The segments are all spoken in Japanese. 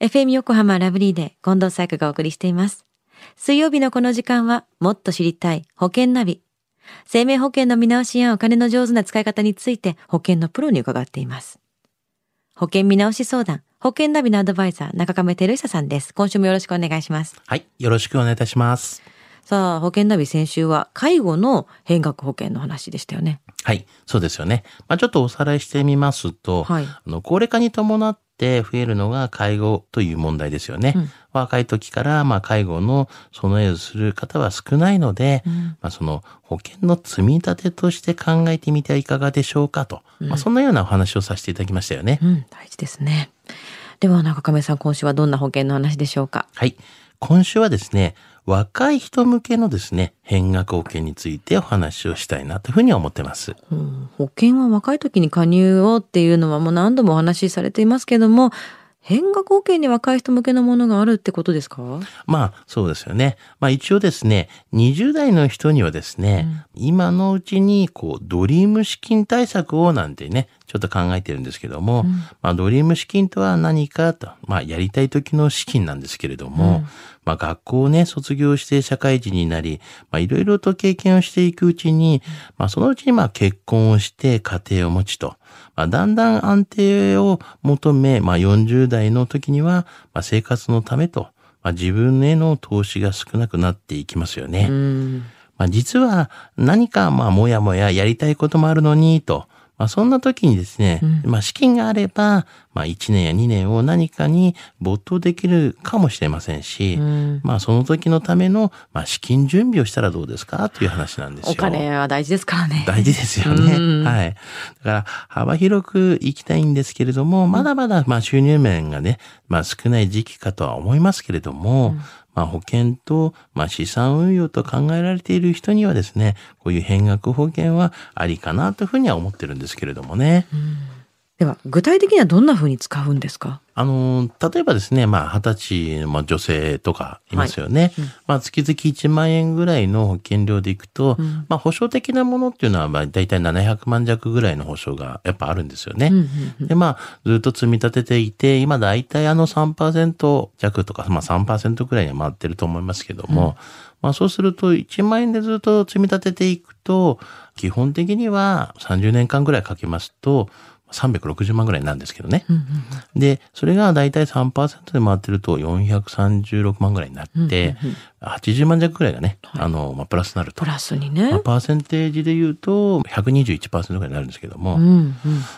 FM 横浜ラブリーで近藤紗友がお送りしています。水曜日のこの時間は、もっと知りたい保険ナビ。生命保険の見直しやお金の上手な使い方について保険のプロに伺っています。保険見直し相談、保険ナビのアドバイザー、中亀照久さんです。今週もよろしくお願いします。はい。よろしくお願いいたします。さあ、保険ナビ先週は介護の変額保険の話でしたよね。はい。そうですよね。まあ、ちょっとおさらいしてみますと、はいあの高齢化に伴って増えるのが介護という問題ですよね。うん若い時から、まあ、介護の備えをする方は少ないので、うんまあ、その保険の積み立てとして考えてみてはいかがでしょうかと、まあ、そんなようなお話をさせていただきましたよね。うん、大事ですね。では中亀さん、今週はどんな保険の話でしょうか？はい。今週はですね、若い人向けのですね、変額保険についてお話をしたいなというふうに思ってます。うん保険は若い時に加入をっていうのはもう何度もお話しされていますけども、変額保険に若い人向けのものがあるってことですか？まあそうですよね。まあ一応ですね、20代の人にはですね、今のうちにこうドリーム資金対策をなんてね、ちょっと考えてるんですけども、まあドリーム資金とは何かと、まあやりたい時の資金なんですけれども、まあ学校をね、卒業して社会人になり、まあいろいろと経験をしていくうちに、まあそのうちにまあ結婚をして家庭を持ちと、まあだんだん安定を求め、まあ40代の時には、まあ生活のためと、まあ、自分への投資が少なくなっていきますよね。うん。まあ、実は何かまあもやもややりたいこともあるのにと、まあ、そんな時にですね、まあ、資金があれば、まあ、1年や2年を何かに没頭できるかもしれませんし、んまあ、その時のための、まあ、資金準備をしたらどうですかという話なんですよ。お金は大事ですからね。大事ですよね。うんはい。だから、幅広く行きたいんですけれども、まだまだ、まあ、収入面がね、まあ、少ない時期かとは思いますけれども、まあ、保険と、まあ、資産運用と考えられている人にはですね、こういう変額保険はありかなというふうには思ってるんですけれどもね。では、具体的にはどんなふうに使うんですか？あの、例えばですね、まあ、二十歳のまあ女性とかいますよね。まあ、月々1万円ぐらいの保険料でいくと、まあ、保証的なものっていうのは、まあ、大体700万弱ぐらいの保証がやっぱあるんですよね。で、まあ、ずっと積み立てていて、今大体あの3%弱とか、まあ3%ぐらいには回ってると思いますけども、まあそうすると1万円でずっと積み立てていくと、基本的には30年間ぐらいかけますと、360万ぐらいなんですけどね。で、それが大体3%で回ってると436万ぐらいになって、80万弱ぐらいがね、あの、まあ、プラスになるとプ。ラスにまあね。パーセンテージで言うと121%ぐらいになるんですけども、うんうん。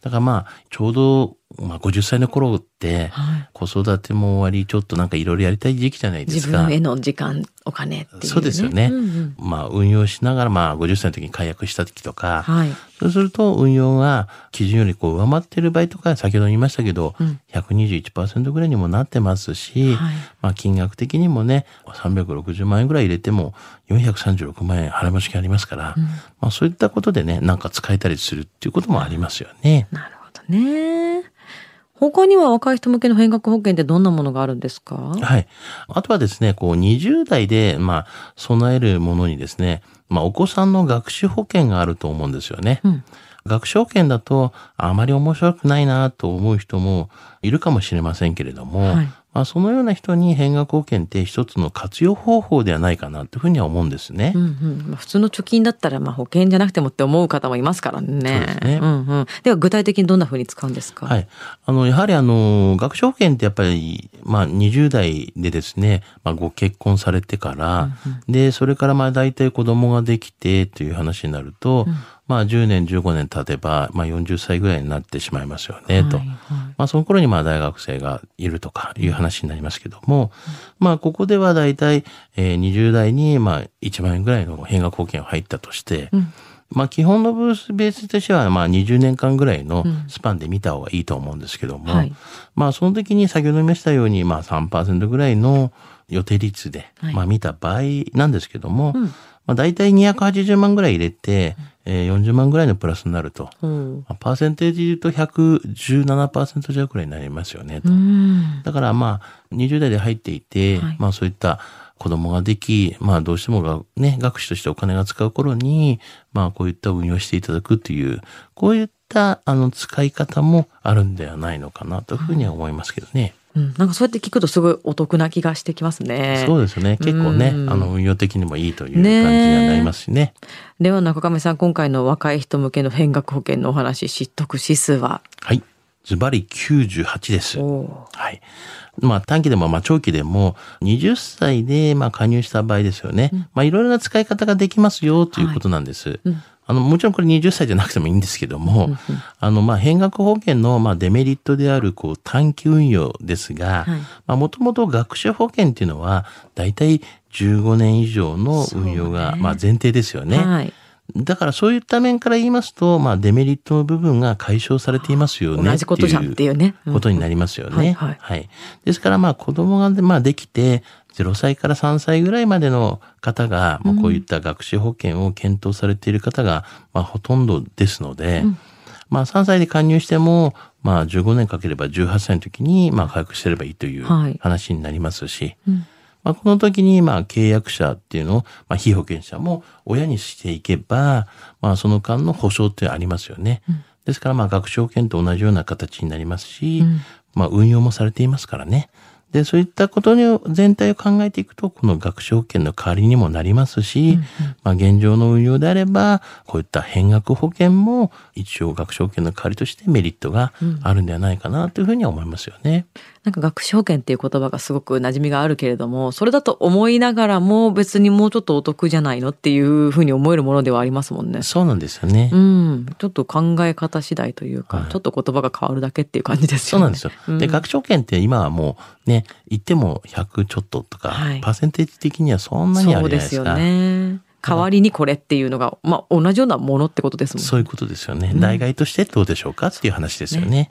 だからまあ、ちょうど、まあ、50歳の頃って、はい子育ても終わり、ちょっとなんかいろいろやりたい時期じゃないですか自分。への時間、お金っていう、ね。そうですよね。うんうんまあ、運用しながら、まあ、50歳の時に解約した時とか、はい。そうすると、運用が基準よりこう上回ってる場合とか、先ほど言いましたけど、121%ぐらいにもなってますし、はいまあ、金額的にもね、360万円ぐらい入れても、436万円払い戻し金ありますから、まあ、そういったことでね、なんか使えたりするっていうこともありますよね。なるほどね。他には若い人向けの変額保険ってどんなものがあるんですか？はい。あとはですね、こう20代で、まあ、備えるものにですね、まあ、お子さんの学習保険があると思うんですよね。うん学習保険だと、あまり面白くないなと思う人もいるかもしれませんけれども、はいまあ、そのような人に変額保険って一つの活用方法ではないかなというふうには思うんですね。うんうんまあ、普通の貯金だったらまあ保険じゃなくてもって思う方もいますからね。そうですねんうん、では具体的にどんな風に使うんですか？はい。あの、やはりあの、学習保険ってやっぱり、まあ、20代でですね、まあ、ご結婚されてから、で、それからまあ、大体子供ができてという話になると、まあ、10年、15年経てば、まあ、40歳ぐらいになってしまいますよね、と。はいはい。まあ、その頃にまあ、大学生がいるとかいう話になりますけども、まあ、ここでは大体、えー、20代に、まあ、1万円ぐらいの変額保険が入ったとして、まあ、基本のブースベースとしては、まあ、20年間ぐらいのスパンで見た方がいいと思うんですけども、はい。まあ、その時に先ほど言いましたように、まあ、3%ぐらいの予定率で、はい。まあ、見た場合なんですけども、うん。まあ、大体280万ぐらい入れて、えー40万ぐらいのプラスになると、うんまあパーセンテージで言うと117%弱くらいになりますよねと。うんだからまあ、20代で入っていて、はいまあそういった子供ができ、まあどうしてもがね、学士としてお金が使う頃に、まあこういった運用していただくっていう、こういったあの使い方もあるんではないのかなというふうには思いますけどね。うん、なんかそうやって聞くとすごいお得な気がしてきますね。そうですね。結構ね、うん、あの運用的にもいいという感じにはなりますしね。ねでは中亀さん、今回の若い人向けの変額保険のお話、知得指数は？はい。ズバリ98です。はい。まあ短期でもまあ長期でも20歳でまあ加入した場合ですよね。うん、まあいろいろな使い方ができますよということなんです。はいうんあの、もちろんこれ20歳じゃなくてもいいんですけども、あの、まあ、変額保険の、まあ、デメリットである、こう、短期運用ですが、まあ、もともと学習保険っていうのは、大体15年以上の運用が、まあ、前提ですよね。はい、だからそういった面から言いますと、まあ、デメリットの部分が解消されていますよね。同じことじゃんっていうね。ことになりますよね。はい、はい、ですから、まあ、子供が、まあ、できて、0歳から3歳ぐらいまでの方が、まあ、こういった学習保険を検討されている方が、まあ、ほとんどですので、うん、まあ、3歳で加入しても、まあ、15年かければ18歳の時に、まあ、回復してればいいという話になりますし、はいうん。まあ、この時に、まあ、契約者っていうのを、まあ、被保険者も親にしていけば、まあ、その間の保証ってありますよね。うん、ですから、まあ、学習保険と同じような形になりますし、うん、まあ、運用もされていますからね。で、そういったことに全体を考えていくと、この学習保険の代わりにもなりますし、うんうん、まあ現状の運用であれば、こういった変額保険も一応学習保険の代わりとしてメリットがあるんではないかなというふうには思いますよね。うんなんか学習保険っていう言葉がすごく馴染みがあるけれども、それだと思いながらも別にもうちょっとお得じゃないのっていうふうに思えるものではありますもんね。そうなんですよね。うん。ちょっと考え方次第というか、はい、ちょっと言葉が変わるだけっていう感じですよね。そうなんですよ。うん、で、学習保険って今はもうね、言っても100ちょっととか、はい、パーセンテージ的にはそんなにあるじゃないですか。そうですよね。代わりにこれっていうのが、まあ、同じようなものってことですもんね。そういうことですよね。代替としてどうでしょうかっていう話ですよねね